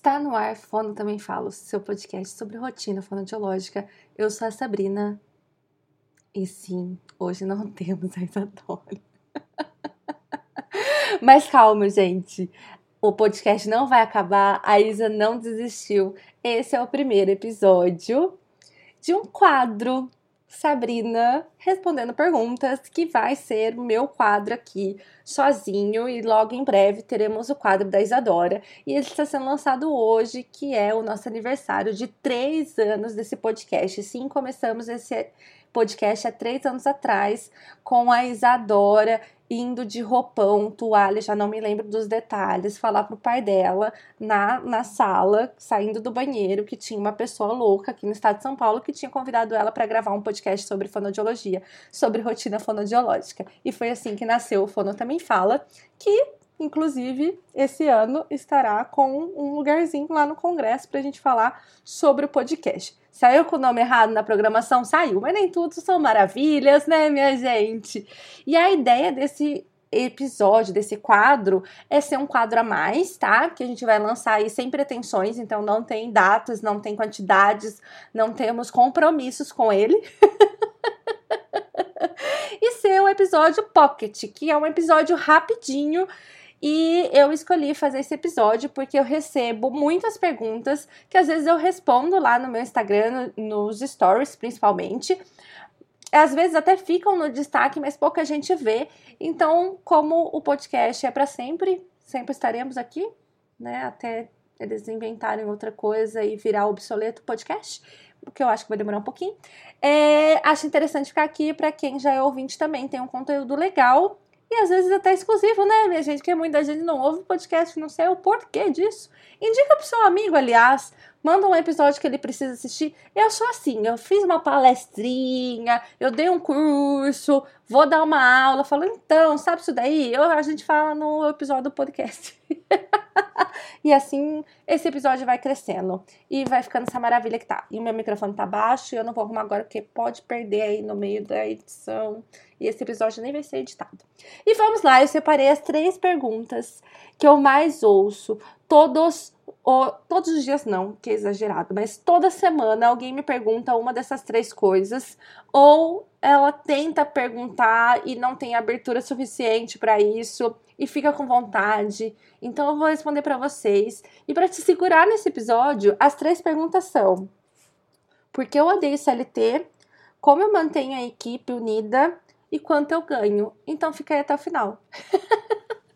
Está no ar, Fono Também Falo, seu podcast sobre rotina fonoaudiológica. Eu sou a Sabrina. E sim, hoje não temos a Isadora. Mas calma, gente. O podcast não vai acabar, a Isa não desistiu. Esse é o primeiro episódio de um quadro Sabrina respondendo perguntas, que vai ser o meu quadro aqui sozinho e logo em breve teremos o quadro da Isadora e ele está sendo lançado hoje, que é o nosso aniversário de três anos desse podcast. Sim, começamos esse podcast há três anos atrás com a Isadora indo de roupão, toalha, já não me lembro dos detalhes, falar pro pai dela na, na sala, saindo do banheiro, que tinha uma pessoa louca aqui no estado de São Paulo que tinha convidado ela para gravar um podcast sobre fonodiologia, sobre rotina fonodiológica. E foi assim que nasceu o Fono Também Fala, que inclusive, esse ano estará com um lugarzinho lá no Congresso para a gente falar sobre o podcast. Saiu com o nome errado na programação? Saiu, mas nem tudo são maravilhas, né, minha gente? E a ideia desse episódio, desse quadro, é ser um quadro a mais, tá? Que a gente vai lançar aí sem pretensões, então não tem datas, não tem quantidades, não temos compromissos com ele. e ser um episódio pocket, que é um episódio rapidinho e eu escolhi fazer esse episódio porque eu recebo muitas perguntas que às vezes eu respondo lá no meu Instagram, nos stories principalmente. Às vezes até ficam no destaque, mas pouca gente vê. Então, como o podcast é para sempre, sempre estaremos aqui, né? Até eles inventarem outra coisa e virar obsoleto podcast, o que eu acho que vai demorar um pouquinho. É, acho interessante ficar aqui para quem já é ouvinte também, tem um conteúdo legal e às vezes até exclusivo, né, minha gente? Porque muita gente não ouve podcast, não sei o porquê disso. Indica pro seu amigo, aliás. Manda um episódio que ele precisa assistir. Eu sou assim, eu fiz uma palestrinha, eu dei um curso, vou dar uma aula. Falo, então, sabe isso daí? Eu, a gente fala no episódio do podcast. e assim, esse episódio vai crescendo. E vai ficando essa maravilha que tá. E o meu microfone tá baixo, e eu não vou arrumar agora, porque pode perder aí no meio da edição. E esse episódio nem vai ser editado. E vamos lá, eu separei as três perguntas que eu mais ouço todos o, todos os dias não, que é exagerado, mas toda semana alguém me pergunta uma dessas três coisas, ou ela tenta perguntar e não tem abertura suficiente para isso e fica com vontade. Então eu vou responder para vocês. E para te segurar nesse episódio, as três perguntas são: por que eu odeio CLT? Como eu mantenho a equipe unida? E quanto eu ganho? Então fica aí até o final.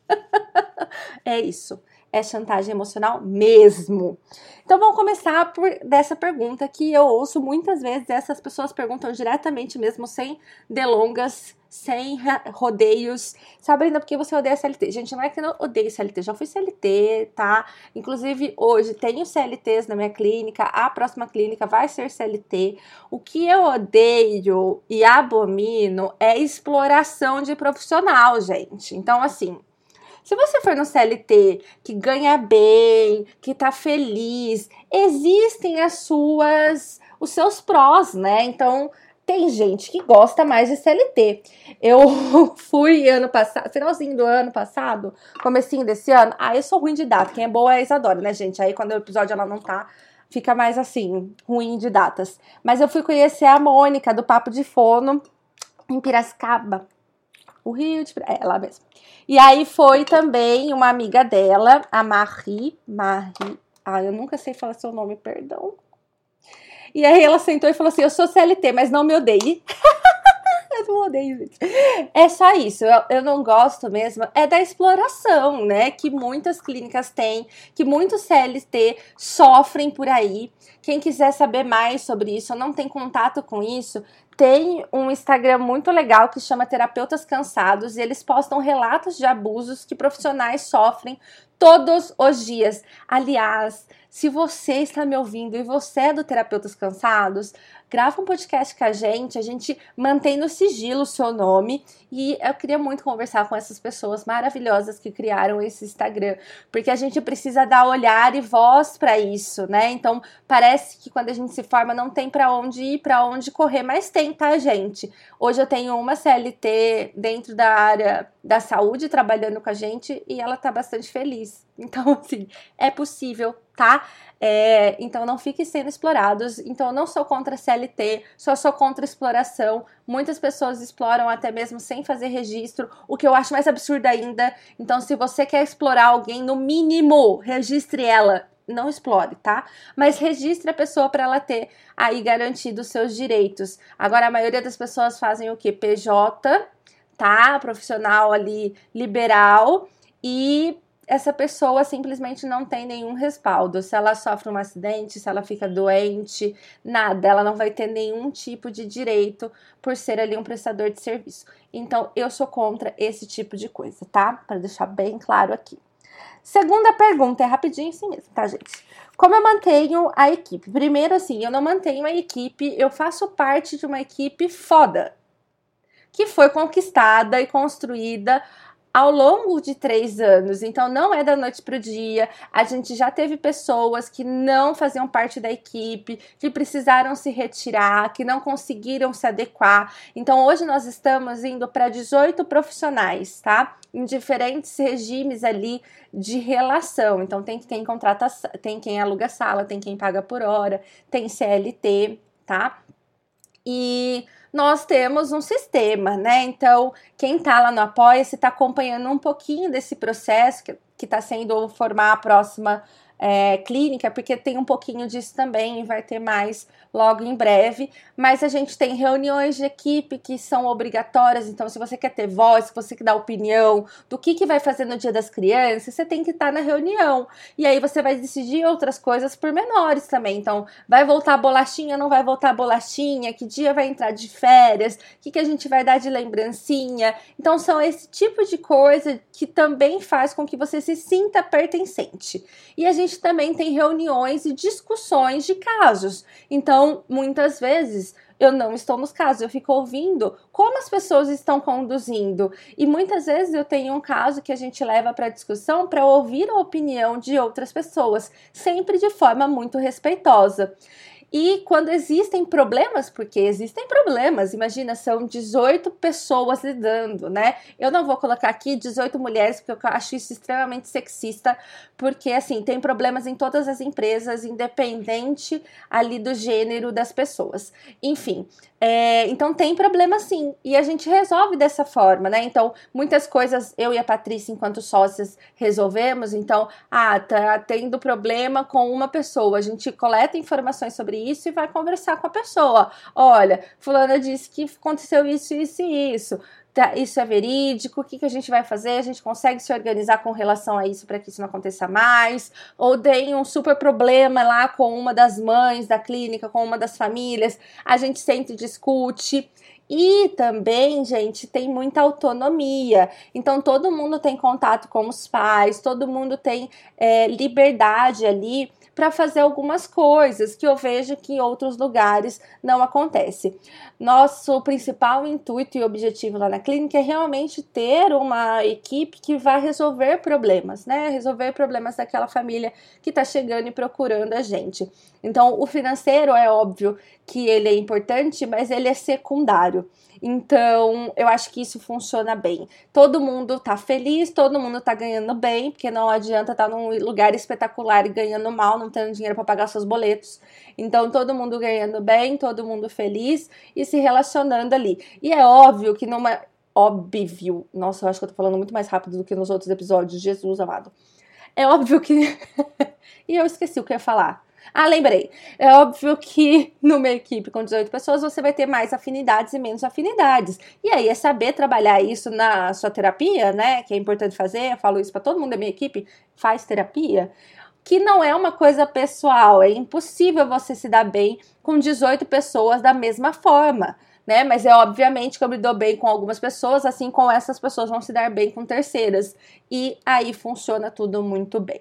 é isso é chantagem emocional mesmo? Então vamos começar por dessa pergunta que eu ouço muitas vezes, essas pessoas perguntam diretamente mesmo, sem delongas, sem rodeios. Sabrina, por que você odeia CLT? Gente, não é que eu odeio CLT, já fui CLT, tá? Inclusive, hoje tenho CLTs na minha clínica, a próxima clínica vai ser CLT. O que eu odeio e abomino é exploração de profissional, gente. Então, assim, se você for no CLT que ganha bem, que tá feliz, existem as suas os seus prós, né? Então, tem gente que gosta mais de CLT. Eu fui ano passado, finalzinho do ano passado, comecinho desse ano. Ah, eu sou ruim de data. Quem é boa é a Isadora, né, gente? Aí quando o episódio ela não tá, fica mais assim, ruim de datas. Mas eu fui conhecer a Mônica do Papo de Fono em Piracicaba. O Rio de é lá mesmo. E aí foi também uma amiga dela, a Marie, Marie, ah, eu nunca sei falar seu nome, perdão. E aí ela sentou e falou assim: "Eu sou CLT, mas não me odeie". eu não odeio, gente. É só isso. Eu, eu não gosto mesmo. É da exploração, né? Que muitas clínicas têm, que muitos CLT sofrem por aí. Quem quiser saber mais sobre isso, não tem contato com isso, tem um Instagram muito legal que chama Terapeutas Cansados e eles postam relatos de abusos que profissionais sofrem todos os dias. Aliás, se você está me ouvindo e você é do Terapeutas Cansados, grava um podcast com a gente, a gente mantém no sigilo o seu nome e eu queria muito conversar com essas pessoas maravilhosas que criaram esse Instagram, porque a gente precisa dar olhar e voz para isso, né? Então, parece que quando a gente se forma não tem para onde ir, para onde correr, mas tem tem, tá, gente? Hoje eu tenho uma CLT dentro da área da saúde trabalhando com a gente e ela tá bastante feliz. Então, assim, é possível, tá? É, então não fiquem sendo explorados. Então eu não sou contra CLT, só sou contra exploração. Muitas pessoas exploram até mesmo sem fazer registro, o que eu acho mais absurdo ainda. Então, se você quer explorar alguém, no mínimo, registre ela não explore, tá? Mas registre a pessoa para ela ter aí garantido os seus direitos. Agora, a maioria das pessoas fazem o que? PJ, tá? Profissional ali liberal e essa pessoa simplesmente não tem nenhum respaldo. Se ela sofre um acidente, se ela fica doente, nada, ela não vai ter nenhum tipo de direito por ser ali um prestador de serviço. Então, eu sou contra esse tipo de coisa, tá? Para deixar bem claro aqui. Segunda pergunta, é rapidinho assim mesmo, tá, gente? Como eu mantenho a equipe? Primeiro, assim, eu não mantenho a equipe, eu faço parte de uma equipe foda, que foi conquistada e construída ao longo de três anos. Então, não é da noite para o dia. A gente já teve pessoas que não faziam parte da equipe, que precisaram se retirar, que não conseguiram se adequar. Então, hoje nós estamos indo para 18 profissionais, tá? Em diferentes regimes ali de relação. Então, tem quem contrata, tem quem aluga sala, tem quem paga por hora, tem CLT, tá? E nós temos um sistema, né? Então, quem tá lá no Apoia-se está acompanhando um pouquinho desse processo que está sendo formar a próxima é, clínica, porque tem um pouquinho disso também e vai ter mais logo em breve. Mas a gente tem reuniões de equipe que são obrigatórias, então se você quer ter voz, se você quer dar opinião do que, que vai fazer no dia das crianças, você tem que estar na reunião. E aí você vai decidir outras coisas por menores também. Então, vai voltar a bolachinha, não vai voltar a bolachinha, que dia vai entrar de férias, o que, que a gente vai dar de lembrancinha. Então, são esse tipo de coisa que também faz com que você se sinta pertencente. E a gente também tem reuniões e discussões de casos. Então, muitas vezes eu não estou nos casos, eu fico ouvindo como as pessoas estão conduzindo. E muitas vezes eu tenho um caso que a gente leva para discussão para ouvir a opinião de outras pessoas, sempre de forma muito respeitosa. E quando existem problemas, porque existem problemas, imagina, são 18 pessoas lidando, né? Eu não vou colocar aqui 18 mulheres, porque eu acho isso extremamente sexista, porque assim, tem problemas em todas as empresas, independente ali do gênero das pessoas. Enfim, é, então tem problema sim, e a gente resolve dessa forma, né? Então, muitas coisas eu e a Patrícia, enquanto sócias, resolvemos. Então, ah, tá tendo problema com uma pessoa, a gente coleta informações sobre isso e vai conversar com a pessoa. Olha, fulana disse que aconteceu isso, isso e isso tá, isso é verídico, o que, que a gente vai fazer? A gente consegue se organizar com relação a isso para que isso não aconteça mais? Ou tem um super problema lá com uma das mães da clínica, com uma das famílias, a gente sempre discute. E também, gente, tem muita autonomia. Então, todo mundo tem contato com os pais, todo mundo tem é, liberdade ali para fazer algumas coisas que eu vejo que em outros lugares não acontece. Nosso principal intuito e objetivo lá na clínica é realmente ter uma equipe que vai resolver problemas, né? Resolver problemas daquela família que está chegando e procurando a gente. Então, o financeiro é óbvio que ele é importante, mas ele é secundário. Então, eu acho que isso funciona bem. Todo mundo tá feliz, todo mundo tá ganhando bem, porque não adianta estar tá num lugar espetacular e ganhando mal, não tendo dinheiro para pagar seus boletos. Então, todo mundo ganhando bem, todo mundo feliz e se relacionando ali. E é óbvio que numa óbvio, nossa, eu acho que eu tô falando muito mais rápido do que nos outros episódios, Jesus amado. É óbvio que e eu esqueci o que eu ia falar. Ah, lembrei. É óbvio que numa equipe com 18 pessoas você vai ter mais afinidades e menos afinidades. E aí é saber trabalhar isso na sua terapia, né? Que é importante fazer. Eu falo isso para todo mundo da minha equipe. Faz terapia que não é uma coisa pessoal, é impossível você se dar bem com 18 pessoas da mesma forma, né? Mas é obviamente que eu me dou bem com algumas pessoas, assim como essas pessoas vão se dar bem com terceiras, e aí funciona tudo muito bem.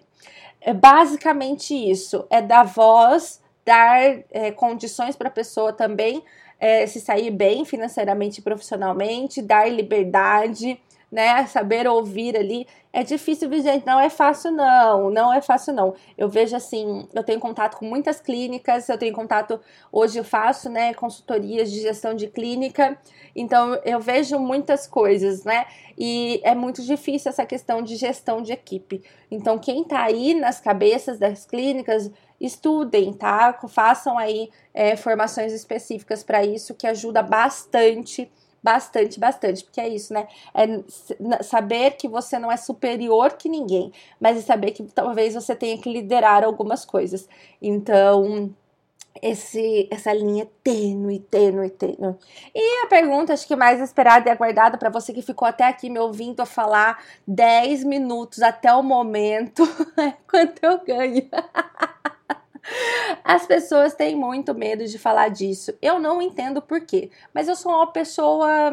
É basicamente isso, é dar voz, dar é, condições para a pessoa também é, se sair bem financeiramente e profissionalmente, dar liberdade, né? Saber ouvir ali. É difícil, gente, não é fácil não, não é fácil não. Eu vejo assim, eu tenho contato com muitas clínicas, eu tenho contato, hoje eu faço, né, consultorias de gestão de clínica, então eu vejo muitas coisas, né? E é muito difícil essa questão de gestão de equipe. Então quem tá aí nas cabeças das clínicas, estudem, tá? Façam aí é, formações específicas para isso, que ajuda bastante Bastante, bastante, porque é isso, né? É saber que você não é superior que ninguém, mas é saber que talvez você tenha que liderar algumas coisas. Então, esse, essa linha tênue, tênue, tênue. E a pergunta, acho que mais esperada e aguardada para você que ficou até aqui me ouvindo a falar 10 minutos até o momento, é quanto eu ganho. As pessoas têm muito medo de falar disso. Eu não entendo por quê, mas eu sou uma pessoa.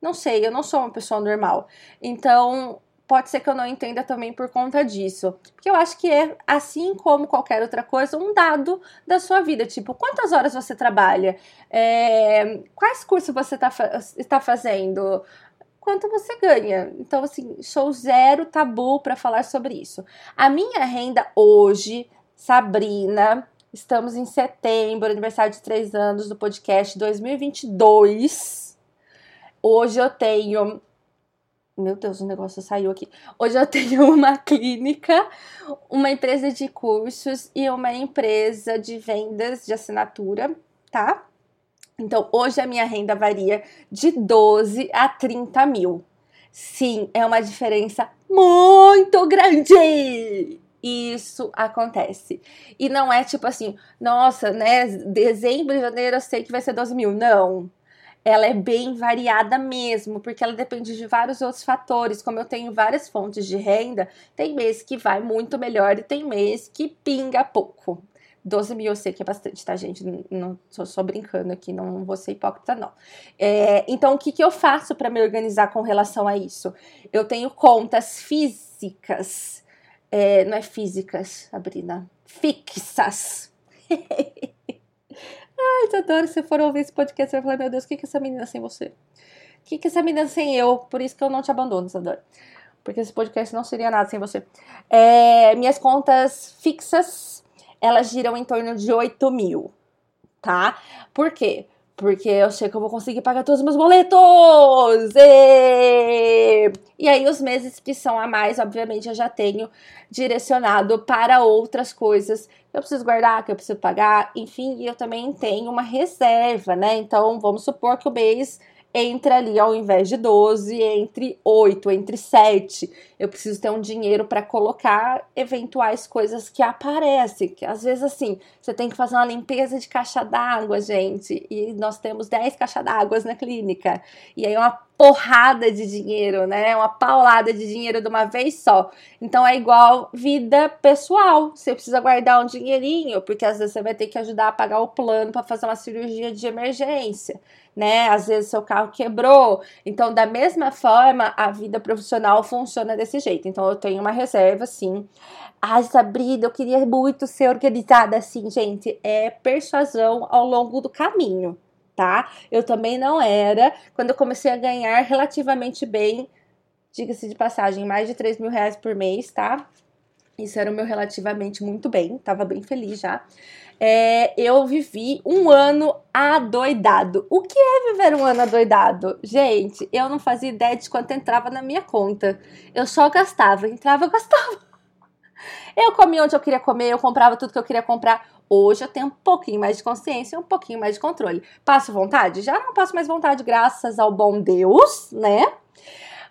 Não sei, eu não sou uma pessoa normal. Então, pode ser que eu não entenda também por conta disso. Porque eu acho que é, assim como qualquer outra coisa, um dado da sua vida. Tipo, quantas horas você trabalha? É, quais cursos você tá, está fazendo? Quanto você ganha? Então, assim, sou zero tabu para falar sobre isso. A minha renda hoje Sabrina. Estamos em setembro, aniversário de três anos do podcast 2022. Hoje eu tenho. Meu Deus, o negócio saiu aqui. Hoje eu tenho uma clínica, uma empresa de cursos e uma empresa de vendas de assinatura, tá? Então, hoje a minha renda varia de 12 a 30 mil. Sim, é uma diferença muito grande isso acontece. E não é tipo assim, nossa, né? Dezembro e janeiro eu sei que vai ser 12 mil. Não. Ela é bem variada mesmo, porque ela depende de vários outros fatores. Como eu tenho várias fontes de renda, tem mês que vai muito melhor e tem mês que pinga pouco. 12 mil eu sei que é bastante, tá, gente? Não, tô só brincando aqui, não vou ser hipócrita, não. É, então, o que, que eu faço para me organizar com relação a isso? Eu tenho contas físicas é, não é físicas, Sabrina. Fixas. Ai, adoro. Se for ouvir esse podcast, você vai falar: Meu Deus, o que, que é essa menina sem você? O que, que é essa menina sem eu? Por isso que eu não te abandono, Isadora. Porque esse podcast não seria nada sem você. É, minhas contas fixas, elas giram em torno de 8 mil, tá? Por quê? Porque eu sei que eu vou conseguir pagar todos os meus boletos! E, e aí, os meses que são a mais, obviamente, eu já tenho direcionado para outras coisas que eu preciso guardar, que eu preciso pagar, enfim, e eu também tenho uma reserva, né? Então, vamos supor que o mês entra ali ao invés de 12, entre 8, entre 7. Eu preciso ter um dinheiro para colocar eventuais coisas que aparecem. Que às vezes, assim, você tem que fazer uma limpeza de caixa d'água, gente. E nós temos 10 caixas d'água na clínica. E aí, uma porrada de dinheiro, né? Uma paulada de dinheiro de uma vez só. Então é igual vida pessoal. Você precisa guardar um dinheirinho, porque às vezes você vai ter que ajudar a pagar o plano para fazer uma cirurgia de emergência, né? Às vezes seu carro quebrou. Então, da mesma forma, a vida profissional funciona desse jeito. Então, eu tenho uma reserva, sim. Ai, Sabrina, eu queria muito ser organizada assim, gente. É persuasão ao longo do caminho tá? Eu também não era. Quando eu comecei a ganhar relativamente bem, diga-se de passagem, mais de 3 mil reais por mês, tá? Isso era o meu relativamente muito bem, tava bem feliz já. É, eu vivi um ano adoidado. O que é viver um ano adoidado? Gente, eu não fazia ideia de quanto entrava na minha conta. Eu só gastava, entrava, gastava. Eu comia onde eu queria comer, eu comprava tudo que eu queria comprar. Hoje eu tenho um pouquinho mais de consciência, um pouquinho mais de controle. Passo vontade? Já não passo mais vontade, graças ao bom Deus, né?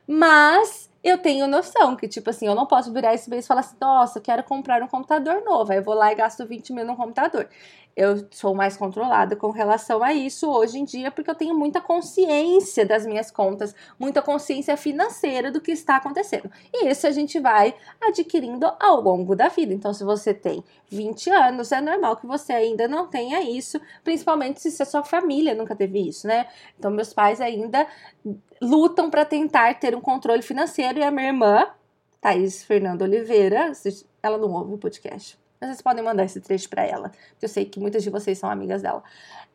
Mas eu tenho noção que, tipo assim, eu não posso virar esse mês e falar assim, nossa, quero comprar um computador novo. Aí eu vou lá e gasto 20 mil no computador eu sou mais controlada com relação a isso hoje em dia, porque eu tenho muita consciência das minhas contas, muita consciência financeira do que está acontecendo. E isso a gente vai adquirindo ao longo da vida. Então, se você tem 20 anos, é normal que você ainda não tenha isso, principalmente se a sua família nunca teve isso, né? Então, meus pais ainda lutam para tentar ter um controle financeiro e a minha irmã, Thaís Fernanda Oliveira, ela não ouve o podcast Vocês podem mandar esse trecho para ela, eu sei que muitas de vocês são amigas dela.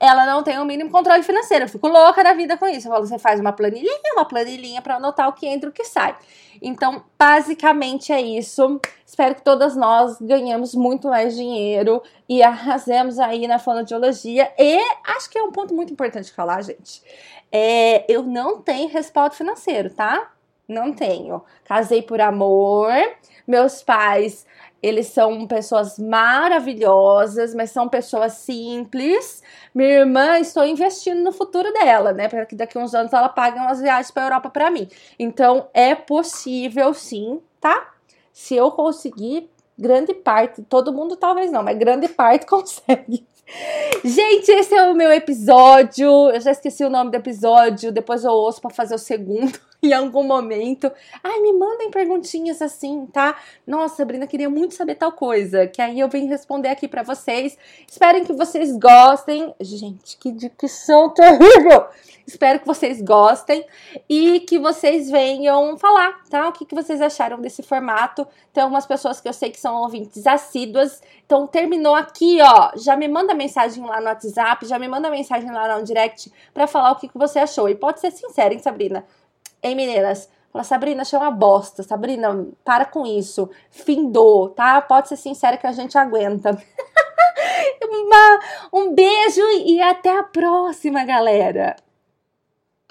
Ela não tem o mínimo controle financeiro. Eu fico louca da vida com isso. Eu falo, você faz uma planilhinha, uma planilhinha para anotar o que entra e o que sai. Então, basicamente é isso. Espero que todas nós ganhemos muito mais dinheiro e arrasemos aí na fonoaudiologia. E acho que é um ponto muito importante falar, gente. É, eu não tenho respaldo financeiro, tá? Não tenho. Casei por amor. Meus pais eles são pessoas maravilhosas, mas são pessoas simples. Minha irmã, estou investindo no futuro dela, né? Para que daqui a uns anos ela pague umas viagens para Europa para mim. Então é possível sim, tá? Se eu conseguir, grande parte, todo mundo talvez não, mas grande parte consegue. Gente, esse é o meu episódio. Eu já esqueci o nome do episódio, depois eu ouço para fazer o segundo. em algum momento. Ai, me mandem perguntinhas assim, tá? Nossa, Sabrina, queria muito saber tal coisa, que aí eu venho responder aqui para vocês. Esperem que vocês gostem. Gente, que dicção terrível! Espero que vocês gostem e que vocês venham falar, tá? O que, que vocês acharam desse formato. Tem algumas pessoas que eu sei que são ouvintes assíduas. Então, terminou aqui, ó. Já me manda mensagem lá no WhatsApp, já me manda mensagem lá no direct para falar o que, que você achou. E pode ser sincero, hein, Sabrina? Hein, meninas? Fala, Sabrina, achei uma bosta. Sabrina, para com isso. Findou, tá? Pode ser sincera que a gente aguenta. uma, um beijo e até a próxima, galera!